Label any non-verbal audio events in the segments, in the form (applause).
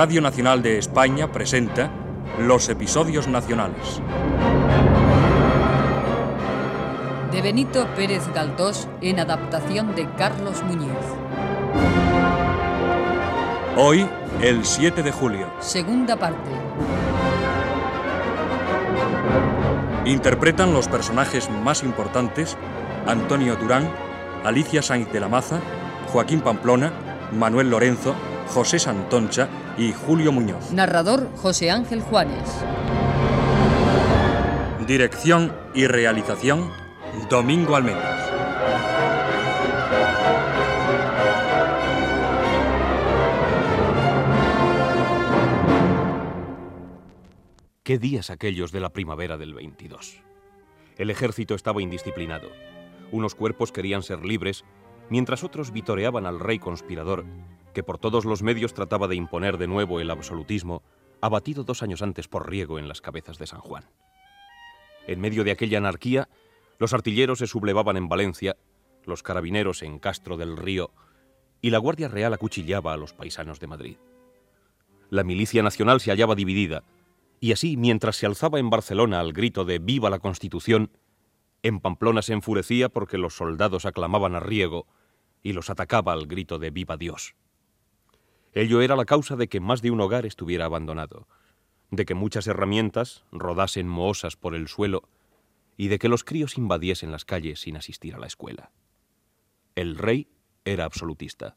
Radio Nacional de España presenta Los Episodios Nacionales. De Benito Pérez Galdós en adaptación de Carlos Muñiz. Hoy, el 7 de julio. Segunda parte. Interpretan los personajes más importantes Antonio Durán, Alicia Sainz de la Maza, Joaquín Pamplona, Manuel Lorenzo, José Santoncha y Julio Muñoz. Narrador José Ángel Juanes. Dirección y realización Domingo Almendras. ¿Qué días aquellos de la primavera del 22? El ejército estaba indisciplinado. Unos cuerpos querían ser libres, mientras otros vitoreaban al rey conspirador, que por todos los medios trataba de imponer de nuevo el absolutismo, abatido dos años antes por riego en las cabezas de San Juan. En medio de aquella anarquía, los artilleros se sublevaban en Valencia, los carabineros en Castro del Río, y la Guardia Real acuchillaba a los paisanos de Madrid. La milicia nacional se hallaba dividida, y así, mientras se alzaba en Barcelona al grito de Viva la Constitución, en Pamplona se enfurecía porque los soldados aclamaban a Riego y los atacaba al grito de Viva Dios. Ello era la causa de que más de un hogar estuviera abandonado, de que muchas herramientas rodasen mohosas por el suelo y de que los críos invadiesen las calles sin asistir a la escuela. El rey era absolutista,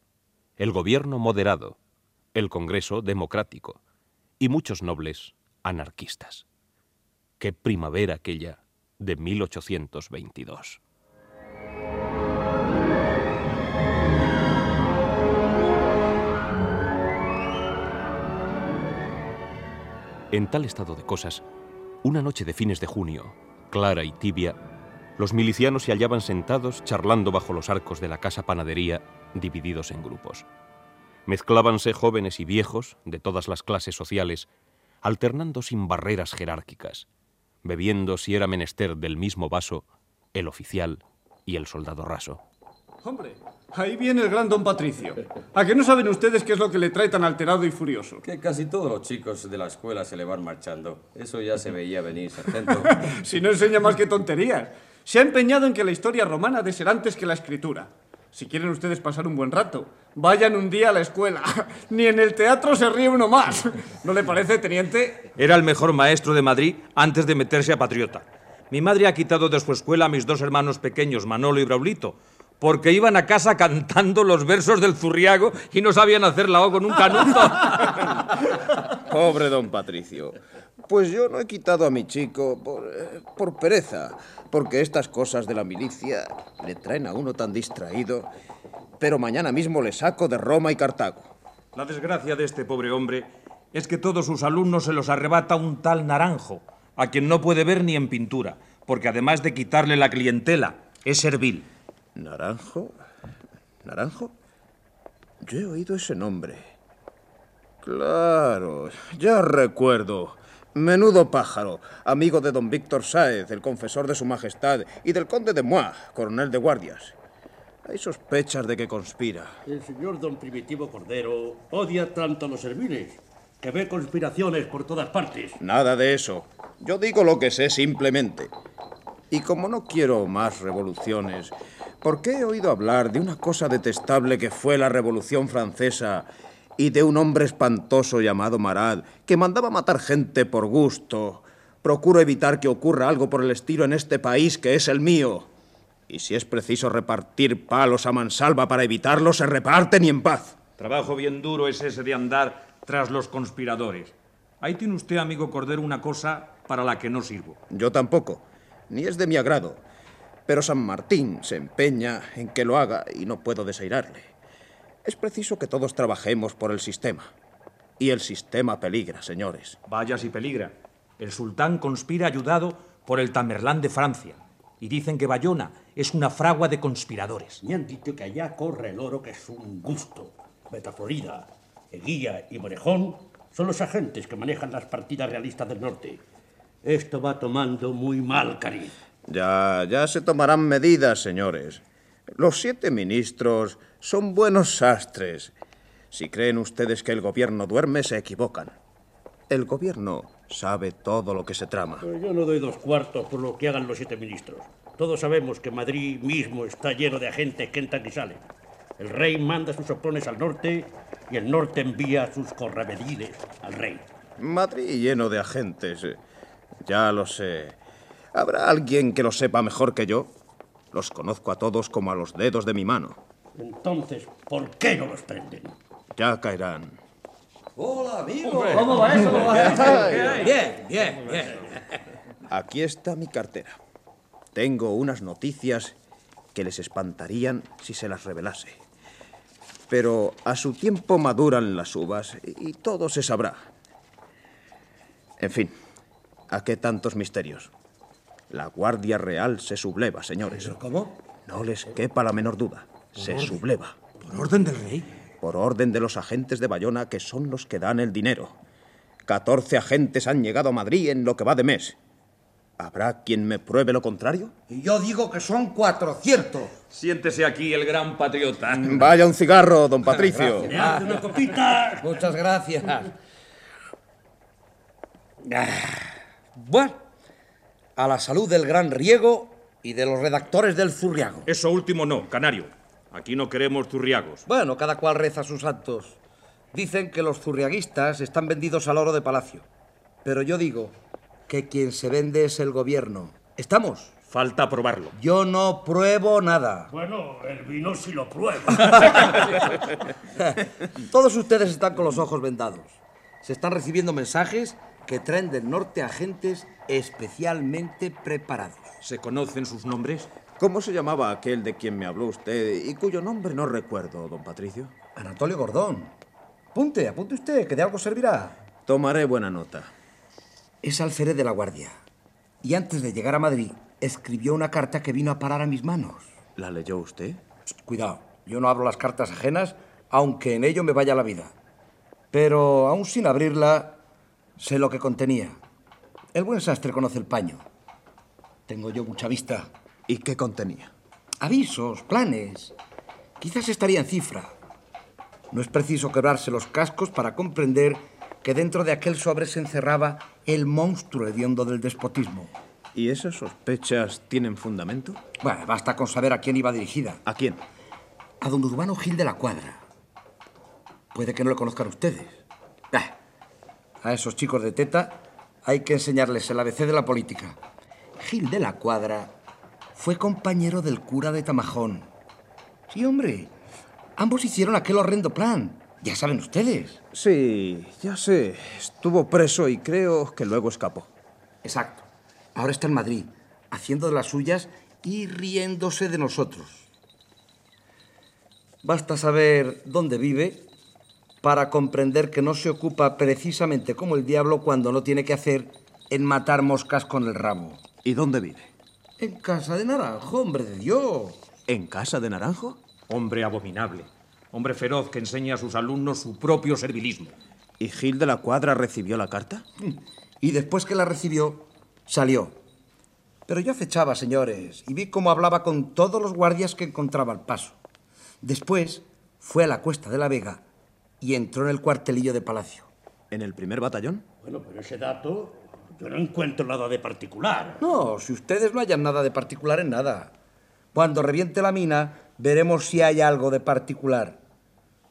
el gobierno moderado, el Congreso democrático y muchos nobles anarquistas. Qué primavera aquella de 1822. En tal estado de cosas, una noche de fines de junio, clara y tibia, los milicianos se hallaban sentados charlando bajo los arcos de la casa panadería, divididos en grupos. Mezclábanse jóvenes y viejos, de todas las clases sociales, alternando sin barreras jerárquicas, bebiendo si era menester del mismo vaso el oficial y el soldado raso. Hombre, ahí viene el gran don Patricio. ¿A que no saben ustedes qué es lo que le trae tan alterado y furioso? Que casi todos los chicos de la escuela se le van marchando. Eso ya se veía venir, sargento. (laughs) si no enseña más que tonterías. Se ha empeñado en que la historia romana de ser antes que la escritura. Si quieren ustedes pasar un buen rato, vayan un día a la escuela. (laughs) Ni en el teatro se ríe uno más. ¿No le parece, teniente? Era el mejor maestro de Madrid antes de meterse a patriota. Mi madre ha quitado de su escuela a mis dos hermanos pequeños, Manolo y Braulito, porque iban a casa cantando los versos del Zurriago y no sabían hacer la O con un canuto. (laughs) Pobre don Patricio. Pues yo no he quitado a mi chico por, eh, por pereza, porque estas cosas de la milicia le traen a uno tan distraído. Pero mañana mismo le saco de Roma y Cartago. La desgracia de este pobre hombre es que todos sus alumnos se los arrebata un tal naranjo, a quien no puede ver ni en pintura, porque además de quitarle la clientela, es servil. ¿Naranjo? ¿Naranjo? Yo he oído ese nombre. Claro, ya recuerdo. Menudo pájaro, amigo de don Víctor Sáez, el confesor de su majestad, y del conde de Moix, coronel de guardias. Hay sospechas de que conspira. El señor don Primitivo Cordero odia tanto a los serviles que ve conspiraciones por todas partes. Nada de eso. Yo digo lo que sé simplemente. Y como no quiero más revoluciones, ¿por qué he oído hablar de una cosa detestable que fue la Revolución Francesa y de un hombre espantoso llamado Marad, que mandaba matar gente por gusto. Procuro evitar que ocurra algo por el estilo en este país que es el mío. Y si es preciso repartir palos a mansalva para evitarlo, se reparten y en paz. Trabajo bien duro es ese de andar tras los conspiradores. Ahí tiene usted, amigo Cordero, una cosa para la que no sirvo. Yo tampoco, ni es de mi agrado. Pero San Martín se empeña en que lo haga y no puedo desairarle. Es preciso que todos trabajemos por el sistema. Y el sistema peligra, señores. Vaya si peligra. El sultán conspira ayudado por el Tamerlán de Francia. Y dicen que Bayona es una fragua de conspiradores. Me han dicho que allá corre el oro, que es un gusto. Metaflorida, Eguía y Morejón son los agentes que manejan las partidas realistas del norte. Esto va tomando muy mal cariz. Ya, ya se tomarán medidas, señores. Los siete ministros son buenos sastres. Si creen ustedes que el gobierno duerme, se equivocan. El gobierno sabe todo lo que se trama. Pero yo no doy dos cuartos por lo que hagan los siete ministros. Todos sabemos que Madrid mismo está lleno de agentes que entran y salen. El rey manda sus sopones al norte y el norte envía sus correvediles al rey. Madrid lleno de agentes. Ya lo sé. ¿Habrá alguien que lo sepa mejor que yo? Los conozco a todos como a los dedos de mi mano. Entonces, ¿por qué no los prenden? Ya caerán. Hola, amigo. ¿Cómo va eso? Bien, bien, bien. Aquí está mi cartera. Tengo unas noticias que les espantarían si se las revelase. Pero a su tiempo maduran las uvas y todo se sabrá. En fin, ¿a qué tantos misterios? La Guardia Real se subleva, señores. ¿Cómo? No les quepa la menor duda. Se subleva. ¿Por orden del rey? Por orden de los agentes de Bayona, que son los que dan el dinero. 14 agentes han llegado a Madrid en lo que va de mes. ¿Habrá quien me pruebe lo contrario? Y yo digo que son 400. Siéntese aquí el gran patriota. Vaya un cigarro, don Patricio. ¡Me hace una copita! Muchas gracias. Bueno, a la salud del gran Riego y de los redactores del Zurriago. Eso último no, canario. Aquí no queremos zurriagos. Bueno, cada cual reza sus santos. Dicen que los zurriaguistas están vendidos al oro de palacio. Pero yo digo que quien se vende es el gobierno. ¿Estamos? Falta probarlo. Yo no pruebo nada. Bueno, el vino sí lo prueba. (laughs) Todos ustedes están con los ojos vendados. Se están recibiendo mensajes que traen del norte agentes especialmente preparados. ¿Se conocen sus nombres? ¿Cómo se llamaba aquel de quien me habló usted y cuyo nombre no recuerdo, don Patricio? Anatolio Gordón. Apunte, apunte usted, que de algo servirá. Tomaré buena nota. Es alférez de la Guardia. Y antes de llegar a Madrid, escribió una carta que vino a parar a mis manos. ¿La leyó usted? Cuidado, yo no abro las cartas ajenas, aunque en ello me vaya la vida. Pero aún sin abrirla, sé lo que contenía. El buen sastre conoce el paño. Tengo yo mucha vista. ¿Y qué contenía? Avisos, planes. Quizás estaría en cifra. No es preciso quebrarse los cascos para comprender que dentro de aquel sobre se encerraba el monstruo hediondo del despotismo. ¿Y esas sospechas tienen fundamento? Bueno, basta con saber a quién iba dirigida. ¿A quién? A don Urbano Gil de la Cuadra. Puede que no le conozcan ustedes. Ah, a esos chicos de teta hay que enseñarles el ABC de la política. Gil de la Cuadra fue compañero del cura de Tamajón. Sí, hombre. Ambos hicieron aquel horrendo plan. Ya saben ustedes. Sí, ya sé. Estuvo preso y creo que luego escapó. Exacto. Ahora está en Madrid, haciendo de las suyas y riéndose de nosotros. Basta saber dónde vive para comprender que no se ocupa precisamente como el diablo cuando no tiene que hacer en matar moscas con el rabo. ¿Y dónde vive? En casa de Naranjo, hombre de Dios. ¿En casa de Naranjo? Hombre abominable. Hombre feroz que enseña a sus alumnos su propio servilismo. ¿Y Gil de la Cuadra recibió la carta? Y después que la recibió, salió. Pero yo acechaba, señores, y vi cómo hablaba con todos los guardias que encontraba al paso. Después fue a la Cuesta de la Vega y entró en el cuartelillo de Palacio. ¿En el primer batallón? Bueno, pero ese dato yo no encuentro nada de particular. No, si ustedes no hayan nada de particular en nada. Cuando reviente la mina, veremos si hay algo de particular.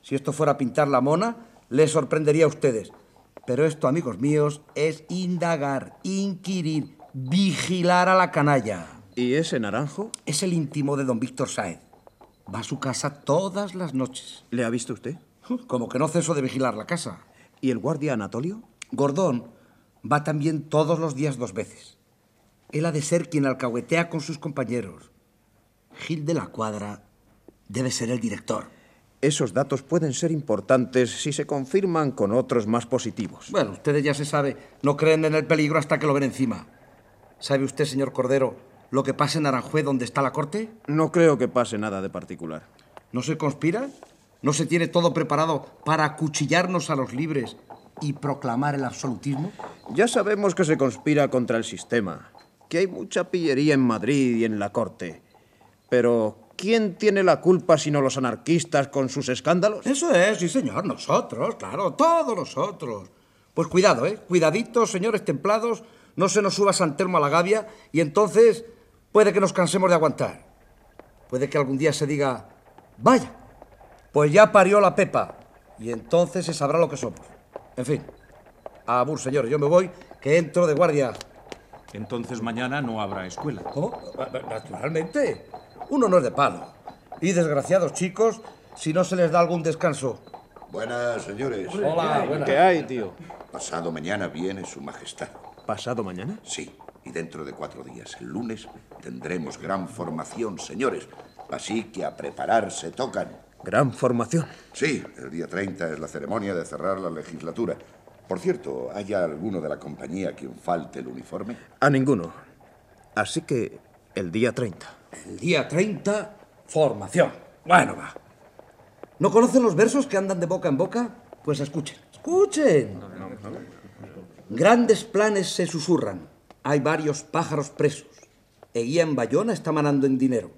Si esto fuera a pintar la mona, les sorprendería a ustedes. Pero esto, amigos míos, es indagar, inquirir, vigilar a la canalla. ¿Y ese Naranjo? Es el íntimo de don Víctor Sáez. Va a su casa todas las noches. ¿Le ha visto usted? Como que no ceso de vigilar la casa. ¿Y el guardia Anatolio? Gordón va también todos los días dos veces. Él ha de ser quien alcahuetea con sus compañeros. Gil de la Cuadra debe ser el director. Esos datos pueden ser importantes si se confirman con otros más positivos. Bueno, ustedes ya se sabe, no creen en el peligro hasta que lo ven encima. ¿Sabe usted, señor Cordero, lo que pasa en Aranjuez donde está la corte? No creo que pase nada de particular. ¿No se conspira? ¿No se tiene todo preparado para acuchillarnos a los libres y proclamar el absolutismo? Ya sabemos que se conspira contra el sistema, que hay mucha pillería en Madrid y en la corte. Pero, ¿quién tiene la culpa sino los anarquistas con sus escándalos? Eso es, sí, señor. Nosotros, claro, todos nosotros. Pues cuidado, ¿eh? Cuidaditos, señores templados. No se nos suba San Telmo a la gavia y entonces puede que nos cansemos de aguantar. Puede que algún día se diga, vaya, pues ya parió la Pepa. Y entonces se sabrá lo que somos. En fin. Abur, señores, yo me voy, que entro de guardia. Entonces mañana no habrá escuela. ¿Cómo? Naturalmente. Uno no es de palo. Y desgraciados chicos, si no se les da algún descanso. Buenas, señores. Hola, buenas. ¿Qué hay, tío? Pasado mañana viene su majestad. ¿Pasado mañana? Sí, y dentro de cuatro días, el lunes, tendremos gran formación, señores. Así que a prepararse tocan. Gran formación. Sí, el día 30 es la ceremonia de cerrar la legislatura. Por cierto, ¿hay alguno de la compañía a quien falte el uniforme? A ninguno. Así que el día 30. El día 30, formación. Bueno, va. ¿No conocen los versos que andan de boca en boca? Pues escuchen. Escuchen. Grandes planes se susurran. Hay varios pájaros presos. Eguía en Bayona está manando en dinero.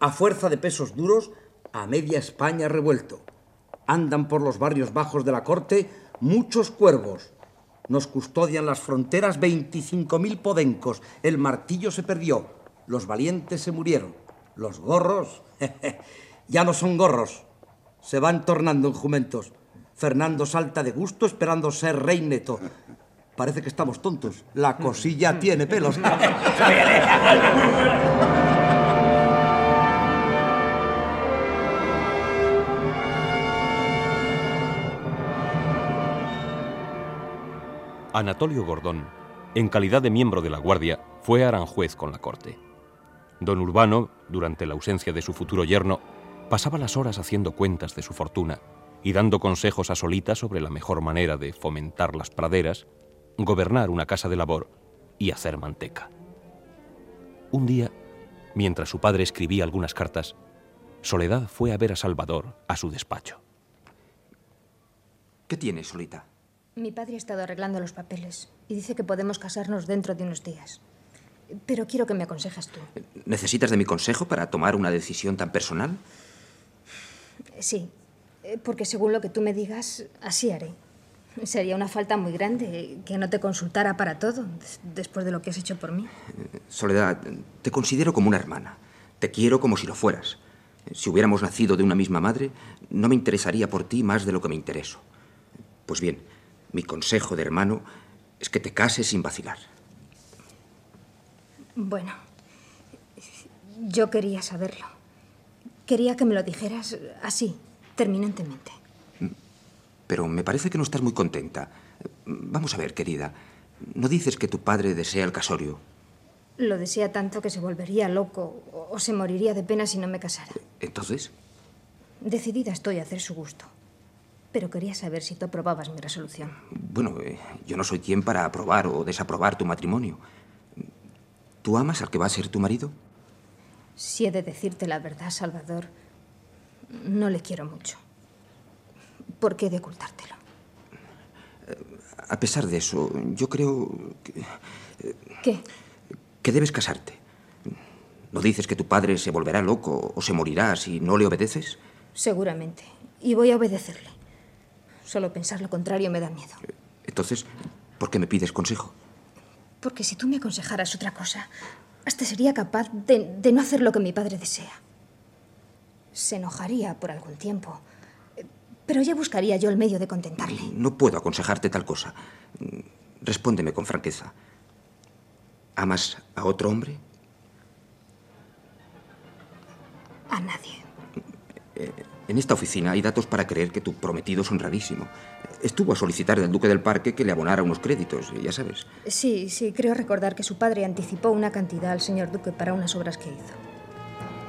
A fuerza de pesos duros, a media España revuelto. Andan por los barrios bajos de la corte muchos cuervos. Nos custodian las fronteras 25.000 podencos. El martillo se perdió. Los valientes se murieron. Los gorros (laughs) ya no son gorros. Se van tornando en jumentos. Fernando salta de gusto esperando ser rey neto. Parece que estamos tontos. La cosilla tiene pelos. (laughs) (laughs) Anatolio Gordón, en calidad de miembro de la Guardia, fue aranjuez con la corte. Don Urbano, durante la ausencia de su futuro yerno, pasaba las horas haciendo cuentas de su fortuna y dando consejos a Solita sobre la mejor manera de fomentar las praderas, gobernar una casa de labor y hacer manteca. Un día, mientras su padre escribía algunas cartas, Soledad fue a ver a Salvador a su despacho. ¿Qué tienes, Solita? Mi padre ha estado arreglando los papeles y dice que podemos casarnos dentro de unos días. Pero quiero que me aconsejas tú. ¿Necesitas de mi consejo para tomar una decisión tan personal? Sí, eh, porque según lo que tú me digas, así haré. Sería una falta muy grande que no te consultara para todo, des- después de lo que has hecho por mí. Soledad, te considero como una hermana. Te quiero como si lo fueras. Si hubiéramos nacido de una misma madre, no me interesaría por ti más de lo que me intereso. Pues bien, mi consejo de hermano es que te cases sin vacilar. Bueno, yo quería saberlo. Quería que me lo dijeras así, terminantemente. Pero me parece que no estás muy contenta. Vamos a ver, querida. ¿No dices que tu padre desea el casorio? Lo desea tanto que se volvería loco o- o se moriría de pena si no me casara. Entonces, Decidida estoy a hacer su gusto. Pero quería saber si tú aprobabas mi resolución. bueno, eh, yo no soy quien para aprobar o desaprobar tu matrimonio. ¿Tú amas al que va a ser tu marido? Si he de decirte la verdad, Salvador, no le quiero mucho. ¿Por qué he de ocultártelo? A pesar de eso, yo creo que, ¿Qué? que debes casarte. ¿No dices que tu padre se volverá loco o se morirá si no le obedeces? Seguramente. Y voy a obedecerle. Solo pensar lo contrario me da miedo. Entonces, ¿por qué me pides consejo? Porque si tú me aconsejaras otra cosa, hasta sería capaz de, de no hacer lo que mi padre desea. Se enojaría por algún tiempo, eh, pero ya buscaría yo el medio de contentarle. No puedo aconsejarte tal cosa. Respóndeme con franqueza. ¿Amas a otro hombre? A nadie. En esta oficina hay datos para creer que tu prometido es honradísimo. Estuvo a solicitar del duque del parque que le abonara unos créditos, ya sabes. Sí, sí, creo recordar que su padre anticipó una cantidad al señor duque para unas obras que hizo.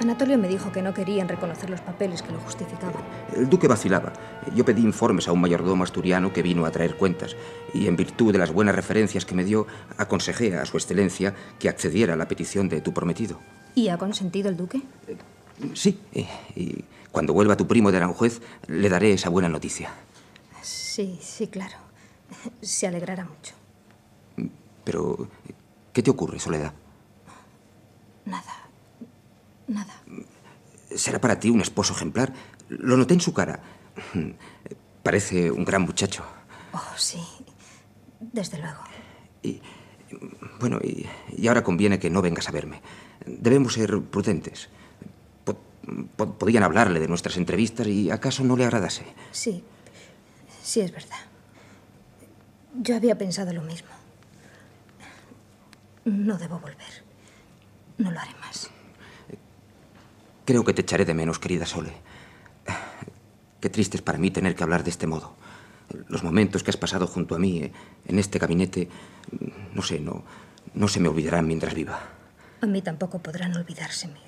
Anatolio me dijo que no querían reconocer los papeles que lo justificaban. El duque vacilaba. Yo pedí informes a un mayordomo asturiano que vino a traer cuentas y en virtud de las buenas referencias que me dio, aconsejé a su excelencia que accediera a la petición de tu prometido. ¿Y ha consentido el duque? Sí, eh, y cuando vuelva tu primo de Aranjuez le daré esa buena noticia. Sí, sí, claro. Se alegrará mucho. Pero, ¿qué te ocurre, Soledad? Nada. Nada. será para ti un esposo ejemplar. Lo noté en su cara. Parece un gran muchacho. Oh, sí. Desde luego. Y, bueno, y, y ahora conviene que no vengas a verme. Debemos ser prudentes. Po- po- podían hablarle de nuestras entrevistas y acaso no le agradase. Sí. Sí, es verdad. Yo había pensado lo mismo. No debo volver. No lo haré más. Creo que te echaré de menos, querida Sole. Qué triste es para mí tener que hablar de este modo. Los momentos que has pasado junto a mí eh, en este gabinete, no sé, no, no se me olvidarán mientras viva. A mí tampoco podrán olvidárseme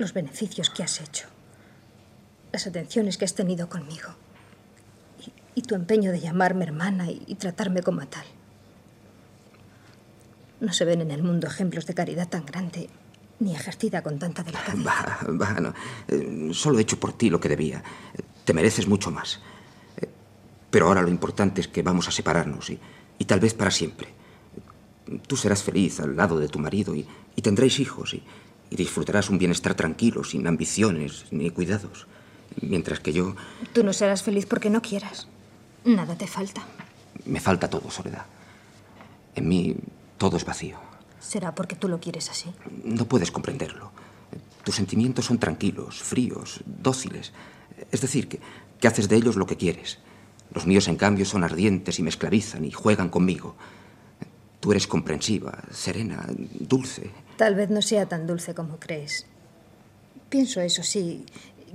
los beneficios que has hecho, las atenciones que has tenido conmigo y, tu empeño de llamarme hermana y, tratarme como tal. No se ven en el mundo ejemplos de caridad tan grande ni ejercida con tanta delicadeza. Va, va, no. Eh, Solo he hecho por ti lo que debía. Te mereces mucho más. Eh, Pero ahora lo importante es que vamos a separarnos y, y tal vez para siempre. Tú serás feliz al lado de tu marido y, y tendréis hijos y, y disfrutarás un bienestar tranquilo, sin ambiciones ni cuidados. Mientras que yo Tú no serás feliz porque no quieras. Nada te falta. me falta todo, Soledad. En mí todo es vacío. Será porque tú lo quieres así. No puedes comprenderlo. Tus sentimientos son tranquilos, fríos, dóciles. Es decir, que, que haces de ellos lo que quieres. Los míos, en cambio, son ardientes y me esclavizan y juegan conmigo. Tú eres comprensiva, serena, dulce. Tal vez no sea tan dulce como crees. Pienso, eso sí,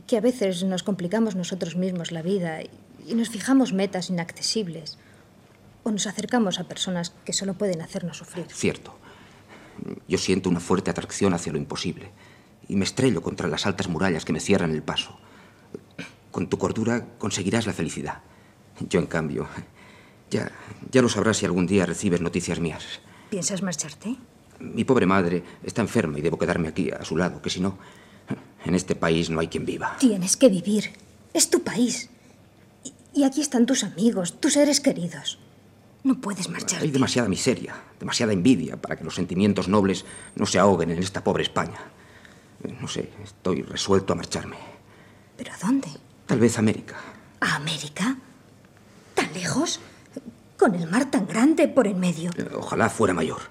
que a veces nos complicamos nosotros mismos la vida y, nos fijamos metas inaccesibles. O nos acercamos a personas que solo pueden hacernos sufrir. Cierto. Yo siento una fuerte atracción hacia lo imposible y me estrello contra las altas murallas que me cierran el paso. Con tu cordura conseguirás la felicidad. Yo, en cambio, ya, ya lo sabrás si algún día recibes noticias mías. ¿Piensas marcharte? Mi pobre madre está enferma y debo quedarme aquí a su lado, que si no, en este país no hay quien viva. Tienes que vivir. Es tu país. Y, y aquí están tus amigos, tus seres queridos. No puedes marcharte. Hay demasiada miseria, demasiada envidia para que los sentimientos nobles no se ahoguen en esta pobre España. No sé, estoy resuelto a marcharme. ¿Pero a dónde? Tal vez a América. ¿A América? ¿Tan lejos? ¿Con el mar tan grande por en medio? Ojalá fuera mayor.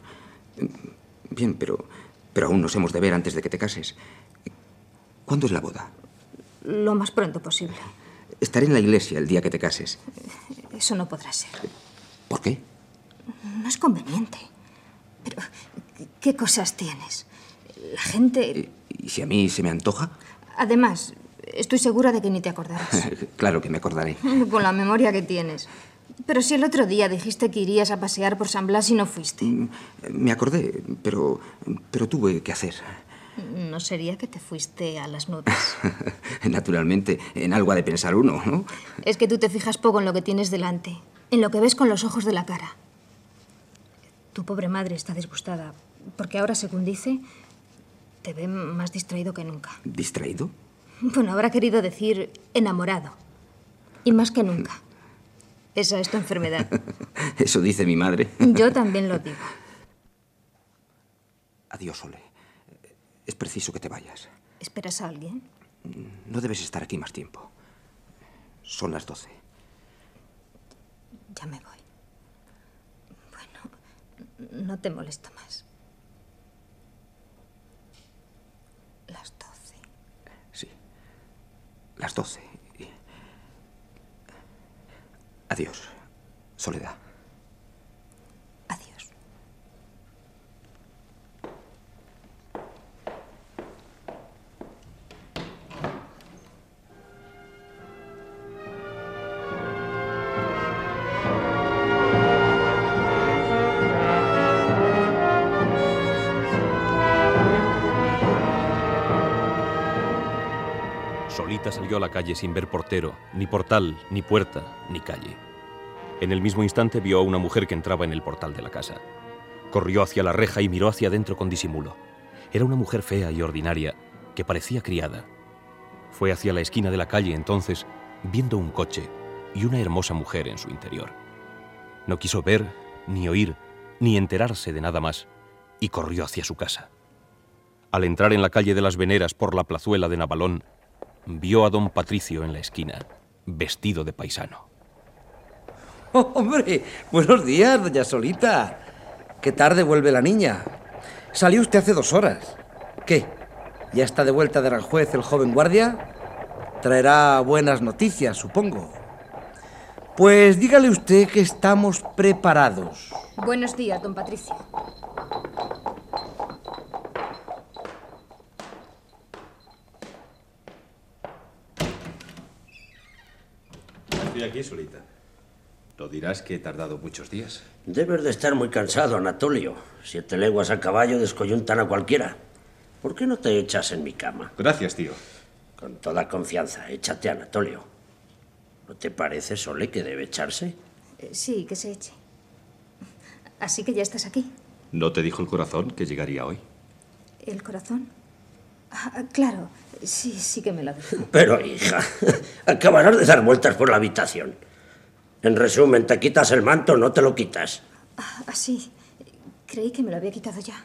Bien, pero, pero aún nos hemos de ver antes de que te cases. ¿Cuándo es la boda? Lo más pronto posible. Estaré en la iglesia el día que te cases. Eso no podrá ser. ¿Por qué? No es conveniente. Pero, ¿qué cosas tienes? La gente... ¿Y si a mí se me antoja? Además, estoy segura de que ni te acordarás. (laughs) claro que me acordaré. Con la memoria que tienes. Pero si el otro día dijiste que irías a pasear por San Blas y no fuiste. Me acordé, pero, pero tuve que hacer. ¿No sería que te fuiste a las nubes? (laughs) Naturalmente, en algo ha de pensar uno, ¿no? es que tú te fijas poco en lo que tienes delante, en lo que ves con los ojos de la cara. Tu pobre madre está disgustada, porque ahora, según dice, te ve más distraído que nunca. ¿Distraído? Bueno, habrá querido decir enamorado. Y más que nunca. Esa es tu enfermedad. (laughs) Eso dice mi madre. (laughs) Yo también lo digo. Adiós, Ole. Es preciso que te vayas. ¿Esperas a alguien? No debes estar aquí más tiempo. Son las doce. Ya me voy. Bueno, no te molesto más. Las doce. Sí. Las doce. Adiós, Soledad. Solita salió a la calle sin ver portero, ni portal, ni puerta, ni calle. En el mismo instante vio a una mujer que entraba en el portal de la casa. Corrió hacia la reja y miró hacia adentro con disimulo. Era una mujer fea y ordinaria, que parecía criada. Fue hacia la esquina de la calle entonces, viendo un coche y una hermosa mujer en su interior. No quiso ver, ni oír, ni enterarse de nada más, y corrió hacia su casa. Al entrar en la calle de las Veneras por la plazuela de Navalón, vio a don Patricio en la esquina, vestido de paisano. Oh, (laughs) hombre, buenos días, doña Solita. Qué tarde vuelve la niña. Salió usted hace dos horas. ¿Qué? ¿Ya está de vuelta de Aranjuez el joven guardia? Traerá buenas noticias, supongo. Pues dígale usted que estamos preparados. Buenos días, don Patricio. Estoy aquí, Solita. ¿Lo dirás que he tardado muchos días? Debes de estar muy cansado, Anatolio. Siete leguas a caballo descoyuntan a cualquiera. ¿Por qué no te echas en mi cama? Gracias, tío. Con toda confianza, échate, Anatolio. ¿No te parece, Sole, que debe echarse? Eh, Sí, que se eche. Así que ya estás aquí. ¿No te dijo el corazón que llegaría hoy? ¿El corazón? Ah, claro, sí, sí que me lo dijo. (laughs) Pero, hija, (laughs) acabarás de dar vueltas por la habitación. En resumen, te quitas el manto, no te lo quitas. Ah, Así. Creí que me lo había quitado ya.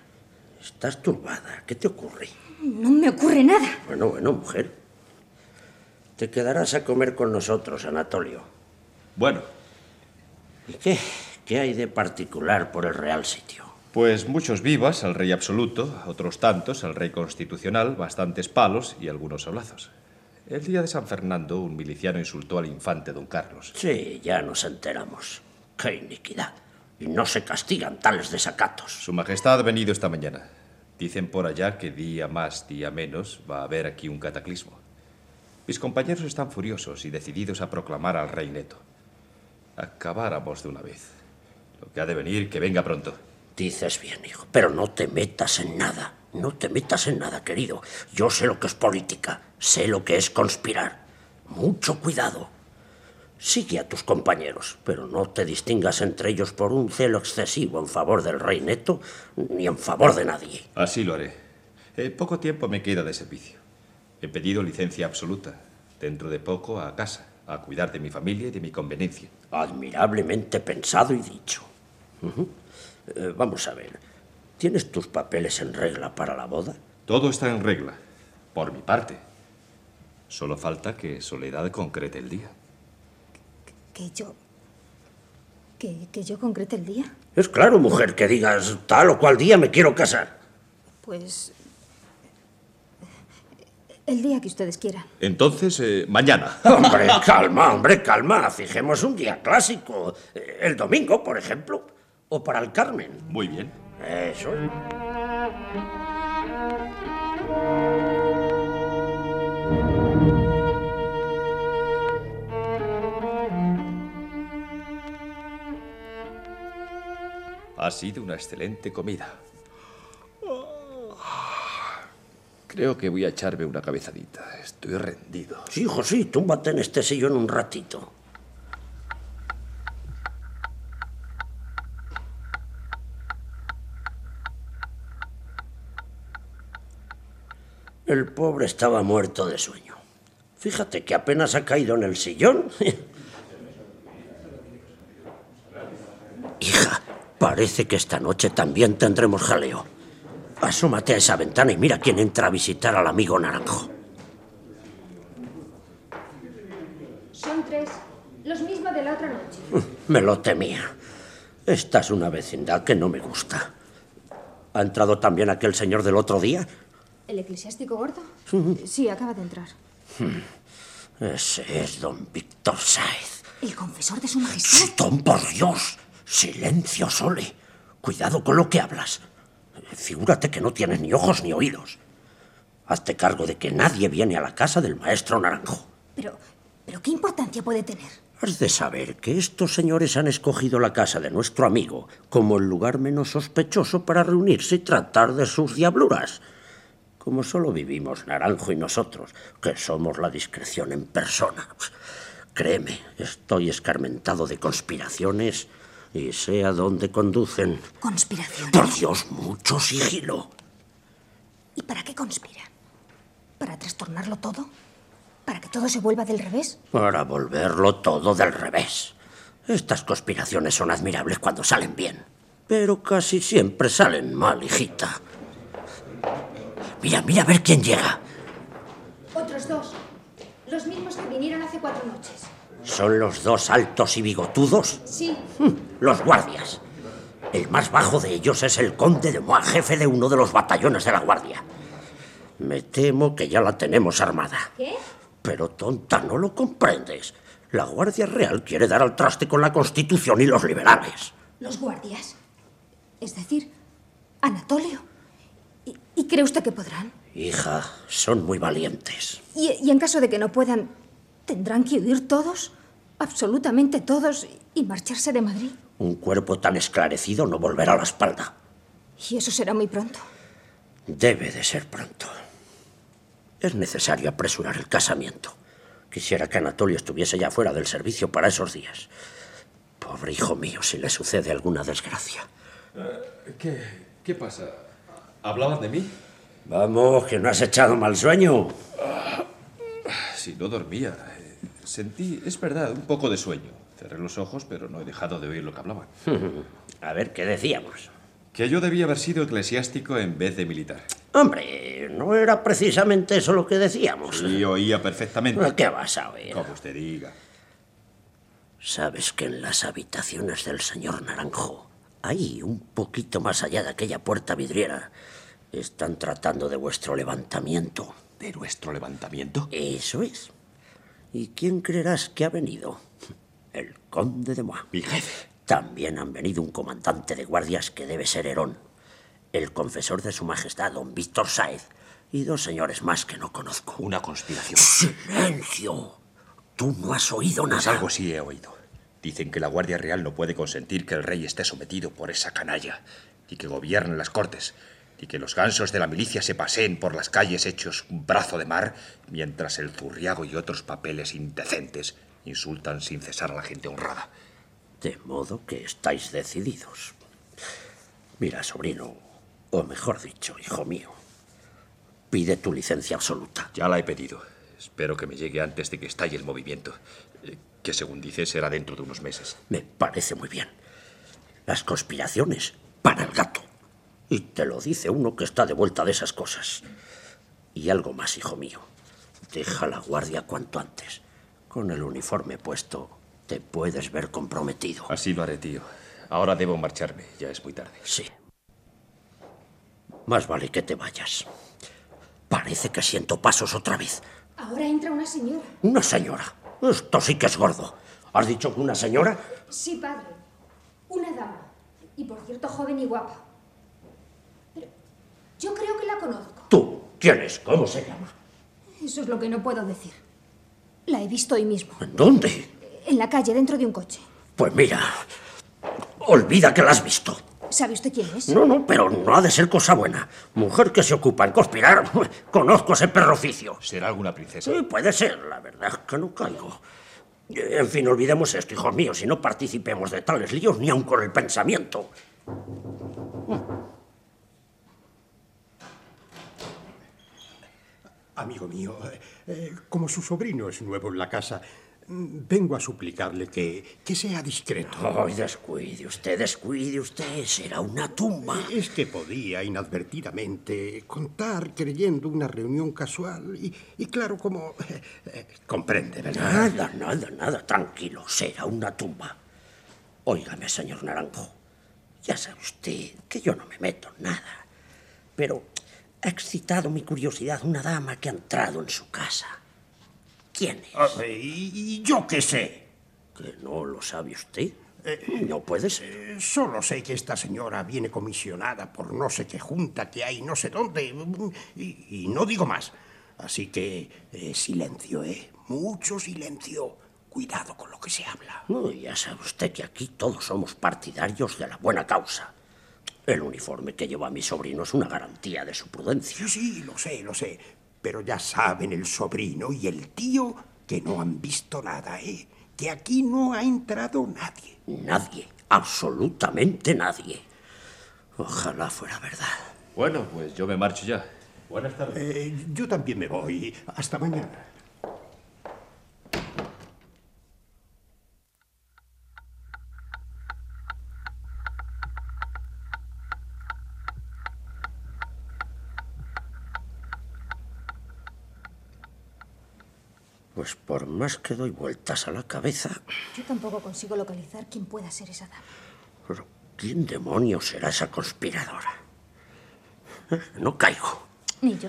Estás turbada. ¿Qué te ocurre? No me ocurre nada. Bueno, bueno, mujer. Te quedarás a comer con nosotros, Anatolio. Bueno, ¿Y qué? ¿Qué hay de particular por el Real Sitio? Pues muchos vivas al rey absoluto, otros tantos al rey constitucional, bastantes palos y algunos sablazos. El día de San Fernando, un miliciano insultó al infante don Carlos. Sí, ya nos enteramos. ¡Qué iniquidad! Y no se castigan tales desacatos. Su Majestad ha venido esta mañana. Dicen por allá que día más, día menos, va a haber aquí un cataclismo. Mis compañeros están furiosos y decididos a proclamar al rey neto. Acabáramos de una vez. Lo que ha de venir, que venga pronto. Dices bien, hijo, pero no te metas en nada. No te metas en nada, querido. Yo sé lo que es política, sé lo que es conspirar. Mucho cuidado. Sigue a tus compañeros, pero no te distingas entre ellos por un celo excesivo en favor del rey neto ni en favor de nadie. Así lo haré. Eh, poco tiempo me queda de servicio. He pedido licencia absoluta. Dentro de poco a casa, a cuidar de mi familia y de mi conveniencia. Admirablemente pensado y dicho. Eh, vamos a ver. ¿Tienes tus papeles en regla para la boda? Todo está en regla, por mi parte. Solo falta que Soledad concrete el día. Que yo. Que, que yo concrete el día. Es claro, mujer, que digas tal o cual día me quiero casar. Pues. El día que ustedes quieran. Entonces, eh, mañana. (laughs) Hombre, calma, hombre, calma. Fijemos un día clásico. Eh, El domingo, por ejemplo. O para el Carmen. Muy bien. Eso. Ha sido una excelente comida. Creo que voy a echarme una cabezadita. Estoy rendido. Sí, hijo, sí. Túmbate en este sillón un ratito. El pobre estaba muerto de sueño. Fíjate que apenas ha caído en el sillón. (laughs) Hija, parece que esta noche también tendremos jaleo. Asómate a esa ventana y mira quién entra a visitar al amigo Naranjo. Son tres. Los mismos de la otra noche. Me lo temía. Esta es una vecindad que no me gusta. ¿Ha entrado también aquel señor del otro día? ¿El eclesiástico gordo? Sí, acaba de entrar. Ese es don Víctor Sáez. ¿El confesor de su majestad? Don, por Dios. Silencio, Sole. Cuidado con lo que hablas. Figúrate que no tienes ni ojos ni oídos. Hazte cargo de que nadie viene a la casa del maestro Naranjo. Pero, pero ¿qué importancia puede tener? Has de saber que estos señores han escogido la casa de nuestro amigo como el lugar menos sospechoso para reunirse y tratar de sus diabluras. Como solo vivimos Naranjo y nosotros, que somos la discreción en persona. Créeme, estoy escarmentado de conspiraciones y sé a dónde conducen. ¿Conspiración? Por Dios, mucho sigilo. ¿Y para qué conspiran? ¿Para trastornarlo todo? ¿Para que todo se vuelva del revés? Para volverlo todo del revés. Estas conspiraciones son admirables cuando salen bien, pero casi siempre salen mal, hijita. Mira, mira a ver quién llega. Otros dos. vinieron hace cuatro noches. ¿Son los dos altos y bigotudos? Sí. Los guardias. El más bajo de ellos es el conde de Moa, jefe de uno de los batallones de la guardia. Me temo que ya la tenemos armada. ¿Qué? Pero tonta, no lo comprendes. La Guardia Real quiere dar al traste con la Constitución y los liberales. Los guardias. Es decir, Anatolio. ¿Y, y cree usted que podrán? Hija, son muy valientes. Y, y en caso de que no puedan, ¿tendrán que huir todos? Absolutamente todos y marcharse de Madrid. Un cuerpo tan esclarecido no volverá a la espalda. Y eso será muy pronto. Debe de ser pronto. Es necesario apresurar el casamiento. Quisiera que Anatolio estuviese ya fuera del servicio para esos días. Pobre hijo mío, si le sucede alguna desgracia. Eh, ¿Qué, ¿Qué pasa? ¿Hablaban de mí? Vamos, que no has echado mal sueño. Si no dormía. Sentí, es verdad, un poco de sueño. Cerré los ojos, pero no he dejado de oír lo que hablaban. (laughs) A ver, ¿qué decíamos? Que yo debía haber sido eclesiástico en vez de militar. Hombre, no era precisamente eso lo que decíamos. Sí, oía perfectamente. ¿Qué vas a oír? Como usted diga. Sabes que en las habitaciones del señor Naranjo, ahí, un poquito más allá de aquella puerta vidriera, están tratando de vuestro levantamiento. ¿De nuestro levantamiento? Eso es. ¿Y quién creerás que ha venido? El conde de Moa. Mi jefe. También han venido un comandante de guardias que debe ser Herón, el confesor de su majestad, don Víctor Sáez, y dos señores más que no conozco. Una conspiración. ¡Silencio! Tú no has oído nada. Pues algo sí he oído. Dicen que la Guardia Real no puede consentir que el rey esté sometido por esa canalla, y que gobierne las cortes, y que los gansos de la milicia se paseen por las calles hechos un brazo de mar, mientras el zurriago y otros papeles indecentes insultan sin cesar a la gente honrada. De modo que estáis decididos. Mira, sobrino, o mejor dicho, hijo mío, pide tu licencia absoluta. Ya la he pedido. Espero que me llegue antes de que estalle el movimiento, eh, que según dice será dentro de unos meses. Me parece muy bien. Las conspiraciones para el gato. Y te lo dice uno que está de vuelta de esas cosas. Y algo más, hijo mío. Deja la guardia cuanto antes. Con el uniforme puesto, te puedes ver comprometido. Así lo haré, tío. Ahora debo marcharme. Ya es muy tarde. Sí. Más vale que te vayas. Parece que siento pasos otra vez. Ahora entra una señora. Una señora. Esto sí que es gordo. ¿Has dicho que una señora? Sí, padre. Una dama. Y por cierto, joven y guapa. Yo creo que la conozco. ¿Tú? ¿Quién es? ¿Cómo se llama? Eso es lo que no puedo decir. La he visto hoy mismo. ¿En dónde? En la calle, dentro de un coche. Pues mira, olvida que la has visto. ¿Sabe usted quién es? No, no, pero no ha de ser cosa buena. Mujer que se ocupa en conspirar. (laughs) Conozco ese perroficio. ¿Será alguna princesa? Sí, puede ser, la verdad es que no caigo. En fin, olvidemos esto, hijos míos, y no participemos de tales líos ni aun con el pensamiento. Amigo mío, eh, como su sobrino es nuevo en la casa, vengo a suplicarle que, que sea discreto. Ay, descuide usted, descuide usted, será una tumba. Es que podía inadvertidamente contar creyendo una reunión casual y, y claro, como... eh, eh, comprende, ¿verdad? Nada, nada, nada, tranquilo, será una tumba. Óigame, señor Naranjo, ya sabe usted que yo no me meto en nada, pero ha excitado mi curiosidad una dama que ha entrado en su casa. ¿Quién es? Ah, ¿Y, y yo qué sé? ¿Que no lo sabe usted? no puede ser. Eh, Solo sé que esta señora viene comisionada por no sé qué junta que hay no sé dónde y, y no digo más. Así que eh, silencio, ¿eh? Mucho silencio. Cuidado con lo que se habla. No, ya sabe usted que aquí todos somos partidarios de la buena causa. El uniforme que lleva mi sobrino es una garantía de su prudencia. Sí, sí, lo sé, lo sé. Pero ya saben el sobrino y el tío que no han visto nada, ¿eh? Que aquí no ha entrado nadie. Nadie, absolutamente nadie. Ojalá fuera verdad. Bueno, pues yo me marcho ya. Buenas tardes. Eh, yo también me voy. Hasta mañana. Pues por más que doy vueltas a la cabeza, Yo tampoco consigo localizar quién pueda ser esa dama. pero ¿quién demonios será esa conspiradora? Eh, No caigo. Ni yo.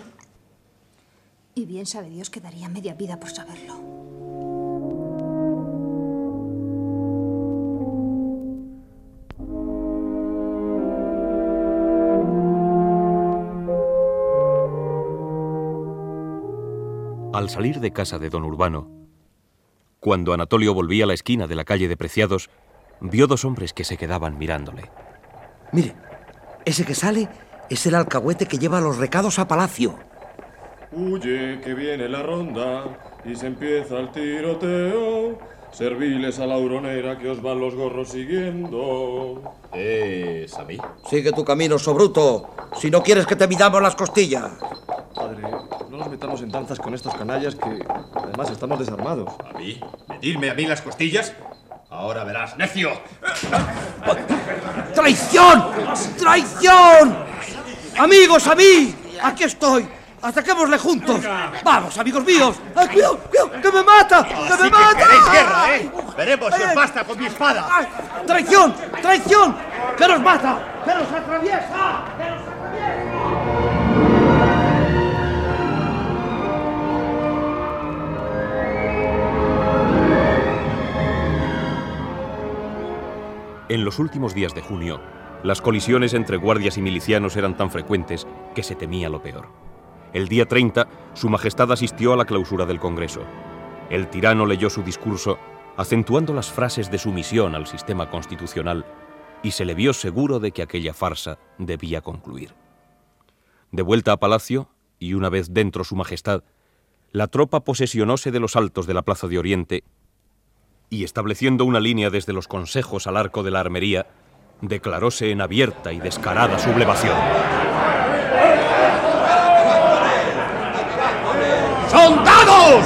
Y bien sabe Dios que daría media vida por saberlo. Al salir de casa de don Urbano, cuando Anatolio volvía a la esquina de la calle de Preciados, vio dos hombres que se quedaban mirándole. Mire, ese que sale es el alcahuete que lleva los recados a palacio. Huye que viene la ronda y se empieza el tiroteo. Serviles a la huronera que os van los gorros siguiendo. ¿Es a mí? Sigue tu camino, sobruto. Si no quieres que te midamos las costillas. Padre, no nos metamos en danzas con estos canallas que además estamos desarmados. ¿A mí? ¿Medirme a mí las costillas? Ahora verás, necio. ¡Traición! ¡Traición! Amigos, a mí. Aquí estoy. Ataquémosle juntos. Vamos, amigos míos. ¡Ay, cuidado, cuidado! ¡Que me mata! ¡Que Así me que mata! queréis guerra, ¿eh? Veremos si os basta con mi espada. ay, ¡Traición! ¡Traición! ¡Que nos mata! ¡Que nos atraviesa! ¡Que nos En los últimos días de junio, las colisiones entre guardias y milicianos eran tan frecuentes que se temía lo peor. El día 30, Su Majestad asistió a la clausura del Congreso. El tirano leyó su discurso, acentuando las frases de sumisión al sistema constitucional, y se le vio seguro de que aquella farsa debía concluir. De vuelta a palacio, y una vez dentro Su Majestad, la tropa posesionóse de los altos de la Plaza de Oriente y estableciendo una línea desde los consejos al arco de la armería, declaróse en abierta y descarada sublevación. ¡Soldados!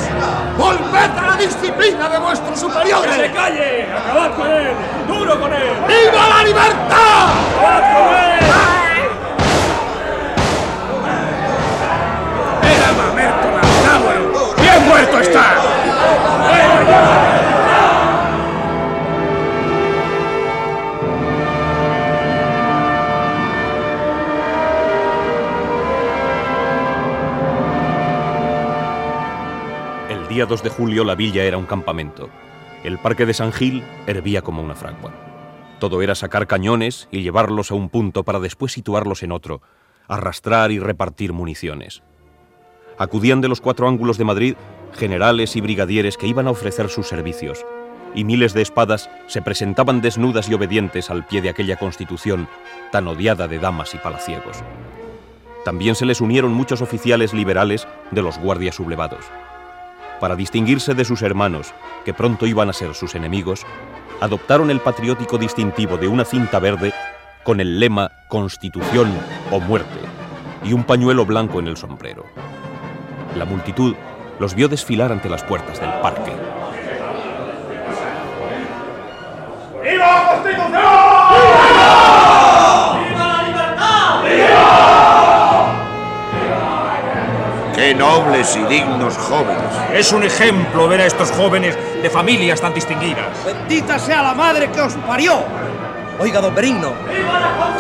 ¡Volved a la disciplina de vuestros superiores! ¡Que se calle! ¡Acabad con él! ¡Duro con él! ¡Viva la libertad! ¡Acabad con él! ¡Era mamerto! ¡Bien muerto está! Día 2 de julio la villa era un campamento. El parque de San Gil hervía como una fragua. Todo era sacar cañones y llevarlos a un punto para después situarlos en otro, arrastrar y repartir municiones. Acudían de los cuatro ángulos de Madrid generales y brigadieres que iban a ofrecer sus servicios, y miles de espadas se presentaban desnudas y obedientes al pie de aquella constitución tan odiada de damas y palaciegos. También se les unieron muchos oficiales liberales de los guardias sublevados. Para distinguirse de sus hermanos, que pronto iban a ser sus enemigos, adoptaron el patriótico distintivo de una cinta verde con el lema Constitución o muerte y un pañuelo blanco en el sombrero. La multitud los vio desfilar ante las puertas del parque. ¡Viva la Constitución! ¡Qué nobles y dignos jóvenes! Es un ejemplo ver a estos jóvenes de familias tan distinguidas. ¡Bendita sea la madre que os parió! Oiga, don Benigno,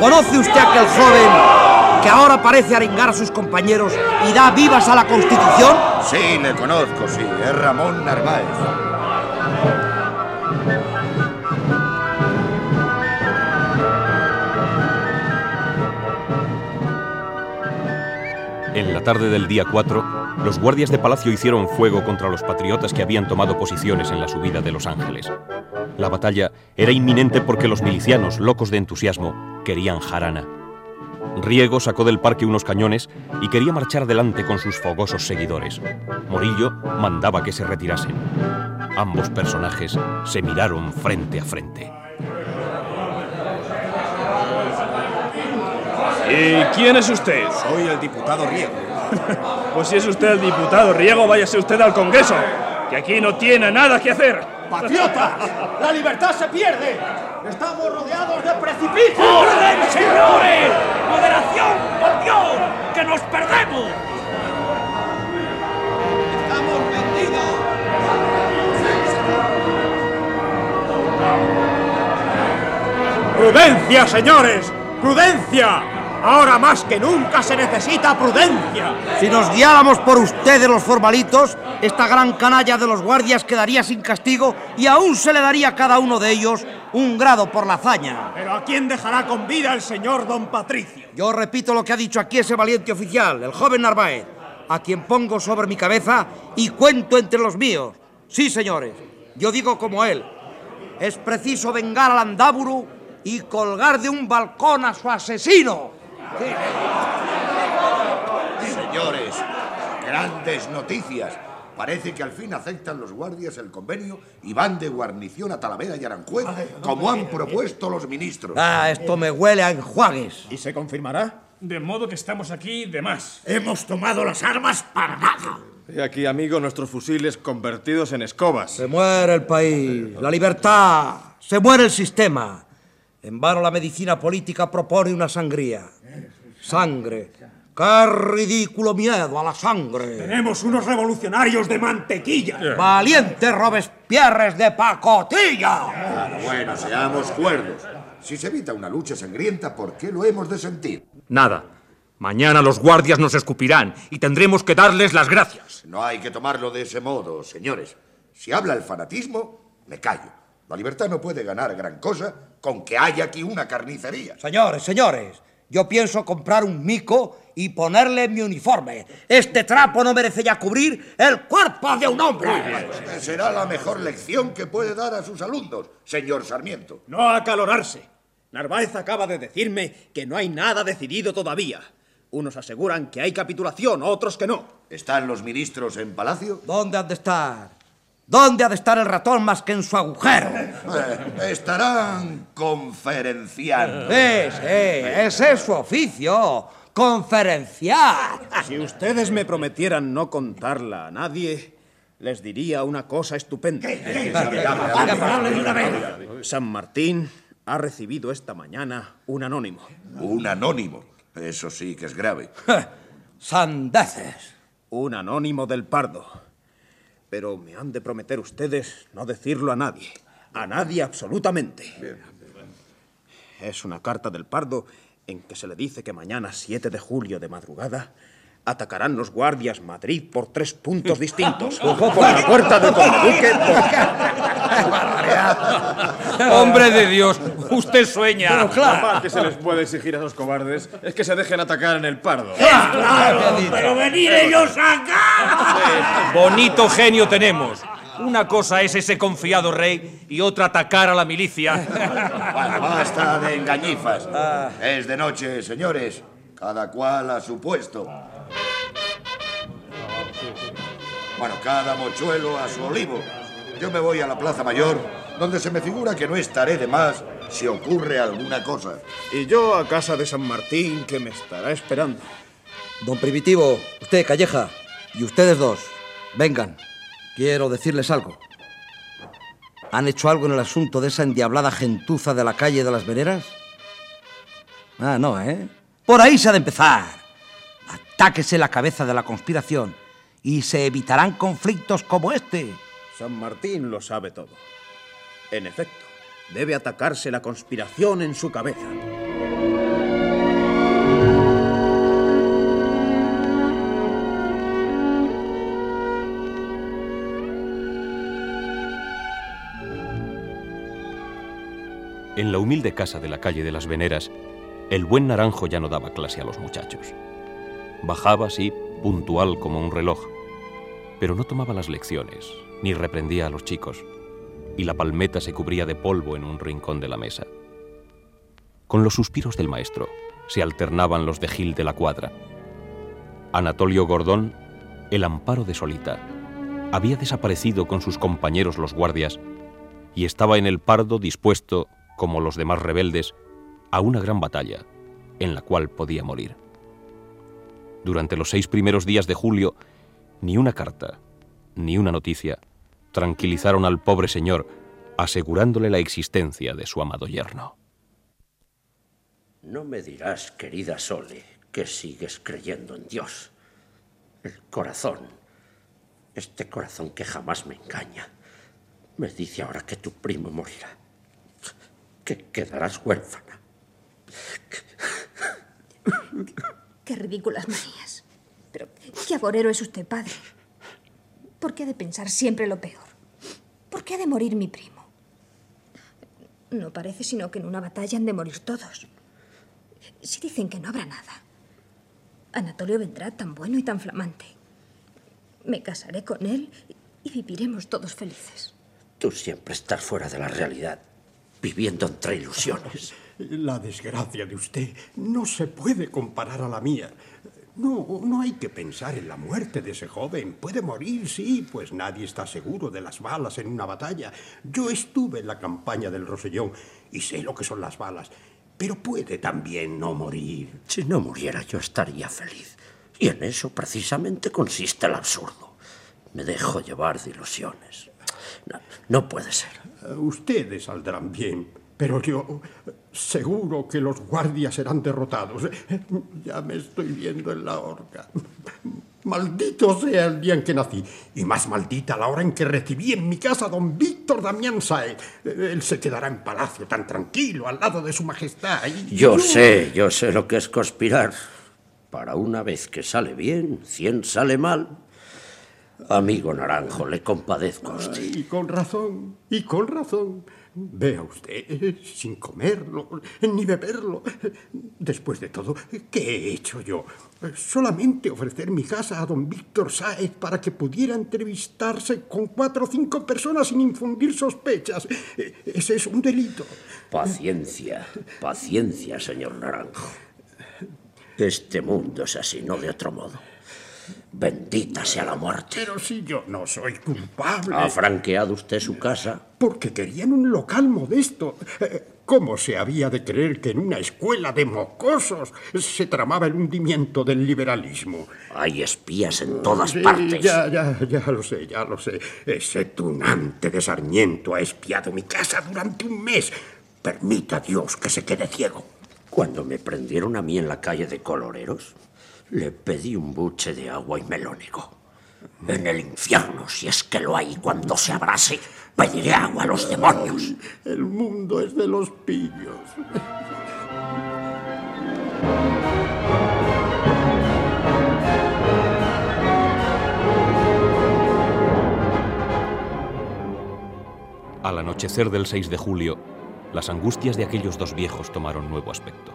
¿conoce usted a aquel joven que ahora parece arengar a sus compañeros y da vivas a la Constitución? Sí, le conozco, sí. Es Ramón Narváez. Tarde del día 4, los guardias de palacio hicieron fuego contra los patriotas que habían tomado posiciones en la subida de Los Ángeles. La batalla era inminente porque los milicianos, locos de entusiasmo, querían jarana. Riego sacó del parque unos cañones y quería marchar adelante con sus fogosos seguidores. Morillo mandaba que se retirasen. Ambos personajes se miraron frente a frente. ¿Y quién es usted? Soy el diputado Riego pues si es usted el diputado Riego, váyase usted al Congreso, que aquí no tiene nada que hacer. ¡Patriotas! ¡La libertad se pierde! ¡Estamos rodeados de precipicios! ¡Orden, señores! ¡Moderación, por Dios! ¡Que nos perdemos! ¡Estamos vendidos! ¡Prudencia, señores! ¡Prudencia! Ahora más que nunca se necesita prudencia. Si nos guiáramos por ustedes los formalitos, esta gran canalla de los guardias quedaría sin castigo y aún se le daría a cada uno de ellos un grado por la hazaña. Pero ¿a quién dejará con vida el señor don Patricio? Yo repito lo que ha dicho aquí ese valiente oficial, el joven Narváez, a quien pongo sobre mi cabeza y cuento entre los míos. Sí, señores, yo digo como él. Es preciso vengar al Andáburu y colgar de un balcón a su asesino. Señores, grandes noticias. Parece que al fin aceptan los guardias el convenio y van de guarnición a Talavera y Aranjuez, como han propuesto los ministros. Ah, esto me huele a enjuagues. ¿Y se confirmará? De modo que estamos aquí de más. Hemos tomado las armas para nada. Y aquí, amigo, nuestros fusiles convertidos en escobas. Se muere el país, la libertad, se muere el sistema. En vano la medicina política propone una sangría. Sangre. ¡Qué ridículo miedo a la sangre! Tenemos unos revolucionarios de mantequilla. ¡Valientes Robespierres de pacotilla! Bueno, bueno, seamos cuerdos. Si se evita una lucha sangrienta, ¿por qué lo hemos de sentir? Nada. Mañana los guardias nos escupirán y tendremos que darles las gracias. No hay que tomarlo de ese modo, señores. Si habla el fanatismo, me callo. La libertad no puede ganar gran cosa con que haya aquí una carnicería. Señores, señores, yo pienso comprar un mico y ponerle mi uniforme. Este trapo no merece ya cubrir el cuerpo de un hombre. Será la mejor lección que puede dar a sus alumnos, señor Sarmiento. No acalorarse. Narváez acaba de decirme que no hay nada decidido todavía. Unos aseguran que hay capitulación, otros que no. ¿Están los ministros en palacio? ¿Dónde han de estar? ¿Dónde ha de estar el ratón más que en su agujero? Eh, estarán conferenciando. Sí, sí, ese es su oficio. Conferenciar. Si ustedes me prometieran no contarla a nadie, les diría una cosa estupenda. San Martín ha recibido esta mañana un anónimo. Un anónimo. Eso sí que es grave. (laughs) Sandeces. Un anónimo del Pardo. Pero me han de prometer ustedes no decirlo a nadie. A nadie absolutamente. Es una carta del Pardo en que se le dice que mañana, 7 de julio de madrugada, atacarán los guardias Madrid por tres puntos (laughs) distintos. por la puerta del Conde (laughs) Hombre de Dios, usted sueña. Pero claro. Lo más que se les puede exigir a esos cobardes es que se dejen atacar en el pardo. ¡Claro! ¡Pero venir ellos acá! Bonito genio tenemos. Una cosa es ese confiado rey y otra atacar a la milicia. Bueno, basta de engañifas. Es de noche, señores. Cada cual a su puesto. Bueno, cada mochuelo a su olivo. Yo me voy a la Plaza Mayor, donde se me figura que no estaré de más si ocurre alguna cosa. Y yo a casa de San Martín, que me estará esperando. Don Primitivo, usted, Calleja, y ustedes dos, vengan. Quiero decirles algo. ¿Han hecho algo en el asunto de esa endiablada gentuza de la calle de las Veneras? Ah, no, ¿eh? Por ahí se ha de empezar. Atáquese la cabeza de la conspiración y se evitarán conflictos como este. San Martín lo sabe todo. En efecto, debe atacarse la conspiración en su cabeza. En la humilde casa de la calle de las Veneras, el buen naranjo ya no daba clase a los muchachos. Bajaba, sí, puntual como un reloj, pero no tomaba las lecciones, ni reprendía a los chicos, y la palmeta se cubría de polvo en un rincón de la mesa. Con los suspiros del maestro se alternaban los de Gil de la Cuadra. Anatolio Gordón, el amparo de Solita, había desaparecido con sus compañeros los guardias y estaba en el pardo dispuesto, como los demás rebeldes, a una gran batalla, en la cual podía morir. Durante los seis primeros días de julio, ni una carta, ni una noticia tranquilizaron al pobre señor, asegurándole la existencia de su amado yerno. No me dirás, querida Sole, que sigues creyendo en Dios. El corazón, este corazón que jamás me engaña, me dice ahora que tu primo morirá. que quedarás huérfana. Qué ridículas manías. Pero qué agorero es usted, padre. ¿Por qué ha de pensar siempre lo peor? ¿Por qué ha de morir mi primo? No parece sino que en una batalla han de morir todos. Si dicen que no habrá nada, Anatolio vendrá tan bueno y tan flamante. Me casaré con él y viviremos todos felices. Tú siempre estás fuera de la realidad, viviendo entre ilusiones. La desgracia de usted no se puede comparar a la mía. No, no hay que pensar en la muerte de ese joven. Puede morir, sí, pues nadie está seguro de las balas en una batalla. Yo estuve en la campaña del Rosellón y sé lo que son las balas. Pero puede también no morir. Si no muriera yo estaría feliz. Y en eso precisamente consiste el absurdo. Me dejo llevar de ilusiones. No, no puede ser. Ustedes saldrán bien, pero yo seguro que los guardias serán derrotados. Ya me estoy viendo en la horca. Maldito sea el día en que nací, y más maldita la hora en que recibí en mi casa a don Víctor Damián Saez. Él se quedará en palacio tan tranquilo, al lado de su majestad. y Yo sé, yo sé lo que es conspirar. Para una vez que sale bien, cien sale mal. Amigo Naranjo, le compadezco a usted. Y con razón, y con razón. Vea usted, sin comerlo, ni beberlo. Después de todo, ¿qué he hecho yo? Solamente ofrecer mi casa a don Víctor Sáez para que pudiera entrevistarse con cuatro o cinco personas sin infundir sospechas. Ese es un delito. Paciencia, paciencia, señor Naranjo. Este mundo es así, no de otro modo. Bendita sea la muerte. Pero si yo no soy culpable. ¿Ha franqueado usted su casa? Porque querían un local modesto. Eh, ¿Cómo se había de creer que en una escuela de mocosos se tramaba el hundimiento del liberalismo? Hay espías en todas Sí, partes. Ya, ya, ya lo sé, ya lo sé. Ese tunante de Sarmiento ha espiado mi casa durante un mes. Permita Dios que se quede ciego. Cuando me prendieron a mí en la calle de Coloreros, le pedí un buche de agua y me lo negó. En el infierno, si es que lo hay cuando se abrase, pediré agua a los demonios. El mundo es de los pillos. Al anochecer del 6 de julio, las angustias de aquellos dos viejos tomaron nuevo aspecto.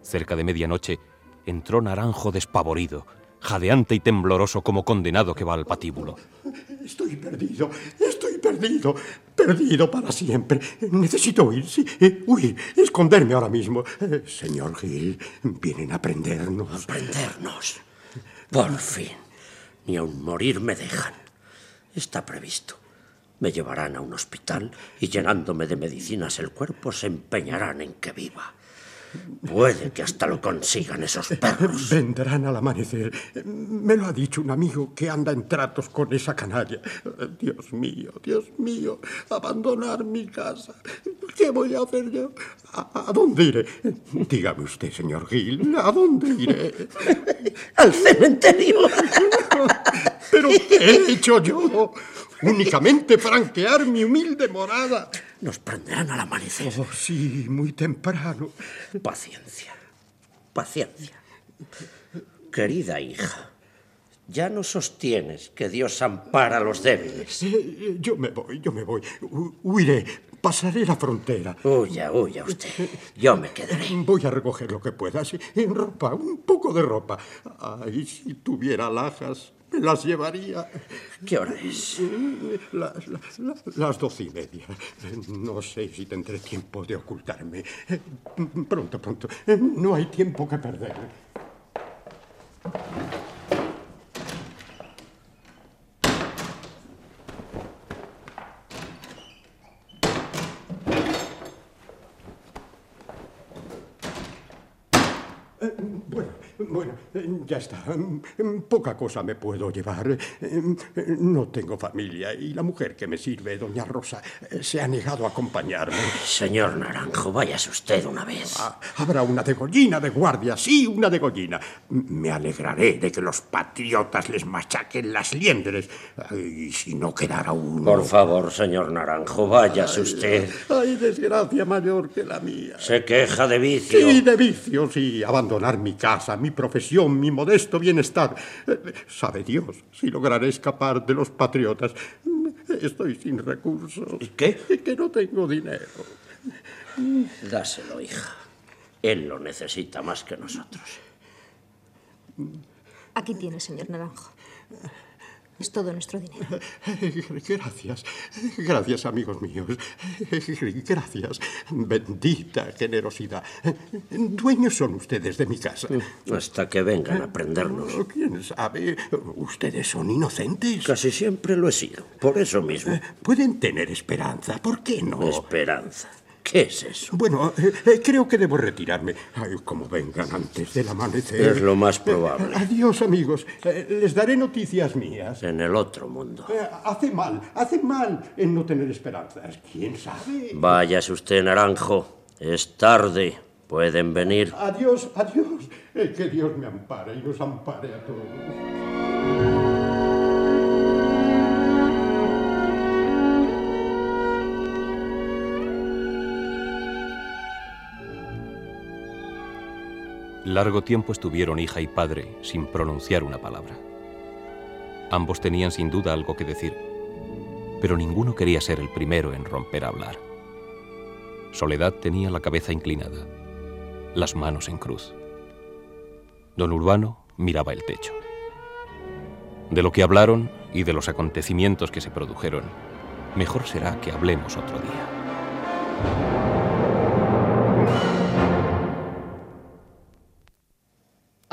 Cerca de medianoche entró Naranjo despavorido, jadeante y tembloroso como condenado que va al patíbulo. Estoy perdido, estoy perdido, perdido para siempre. Necesito huir, sí, eh, huir, esconderme ahora mismo. Eh, señor Gil, vienen a prendernos. Prendernos. Por fin. Ni aun morir me dejan. Está previsto. Me llevarán a un hospital y llenándome de medicinas el cuerpo se empeñarán en que viva. Puede que hasta lo consigan esos perros. Vendrán al amanecer. Me lo ha dicho un amigo que anda en tratos con esa canalla. Dios mío, Dios mío, abandonar mi casa. ¿Qué voy a hacer yo? ¿A, dónde iré? Dígame usted, señor Gil, ¿a dónde iré? Al cementerio. (laughs) ¿Pero qué he hecho yo? Únicamente franquear mi humilde morada. Nos prenderán al amanecer. Oh, sí, muy temprano. Paciencia. Paciencia. Querida hija, ya no sostienes que Dios ampara a los débiles. Eh, Yo me voy, yo me voy. Hu- Huiré, pasaré la frontera. Huya, huya usted. Yo me quedaré. Voy a recoger lo que pueda, en ropa, un poco de ropa. Ay, si tuviera alhajas, me las llevaría. ¿Qué hora es? Las, las- las- las doce y media. No sé si tendré tiempo de ocultarme. Pronto, pronto. No hay tiempo que perder. Bueno, bueno, Bueno, ya está. Poca cosa me puedo llevar. No tengo familia y la mujer que me sirve, doña Rosa, se ha negado a acompañarme. Señor Naranjo, váyase usted una vez. Ah, habrá una degollina de guardia, sí, una degollina. Me alegraré de que los patriotas les machaquen las liendres. Y si no quedara uno... Por favor, señor Naranjo, váyase usted. Ay, desgracia mayor que la mía. Se queja de vicio. Sí, de vicio, sí. Abandonar mi casa, mi profesión, mi modesto bienestar. Sabe Dios si lograré escapar de los patriotas. Estoy sin recursos. ¿Y qué? Que no tengo dinero. Dáselo, hija. Él lo necesita más que nosotros. Aquí tiene, señor Naranjo. Es todo nuestro dinero. (laughs) Gracias. Gracias, amigos míos. Gracias. Bendita generosidad. Dueños son ustedes de mi casa. Hasta que vengan a prendernos. ¿Quién sabe? ¿Ustedes son inocentes? Casi siempre lo he sido. Por eso mismo. Pueden tener esperanza. ¿Por qué no? Esperanza. ¿Qué es eso? Bueno, eh, creo que debo retirarme. Ay, como vengan antes del amanecer. Es lo más probable. adiós, amigos. Eh, les daré noticias mías. En el otro mundo. Eh, hace mal, hace mal en no tener esperanzas. ¿Quién sabe? Váyase usted, Naranjo. Es tarde. Pueden venir. Adiós, adiós. que Dios me ampare y nos ampare a todos. Largo tiempo estuvieron hija y padre sin pronunciar una palabra. Ambos tenían sin duda algo que decir, pero ninguno quería ser el primero en romper a hablar. Soledad tenía la cabeza inclinada, las manos en cruz. Don Urbano miraba el techo. De lo que hablaron y de los acontecimientos que se produjeron, mejor será que hablemos otro día.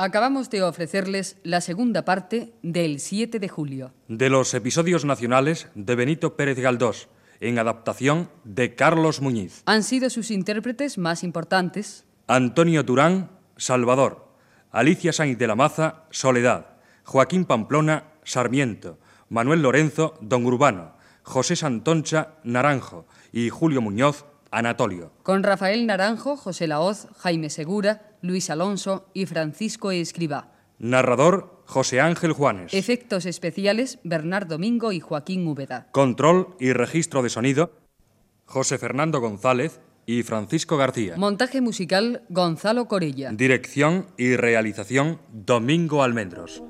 Acabamos de ofrecerles la segunda parte del 7 de julio. De los episodios nacionales de Benito Pérez Galdós, en adaptación de Carlos Muñiz. Han sido sus intérpretes más importantes. Antonio Durán, Salvador, Alicia Sainz de la Maza, Soledad, Joaquín Pamplona, Sarmiento, Manuel Lorenzo, Don Urbano, José Santoncha, Naranjo. Y Julio Muñoz, Anatolio. Con Rafael Naranjo, José Laoz, Jaime Segura, Luis Alonso y Francisco Escribá. Narrador, José Ángel Juanes. Efectos especiales, Bernardo Domingo y Joaquín Úbeda. Control y registro de sonido, José Fernando González y Francisco García. Montaje musical, Gonzalo Corella. Dirección y realización, Domingo Almendros.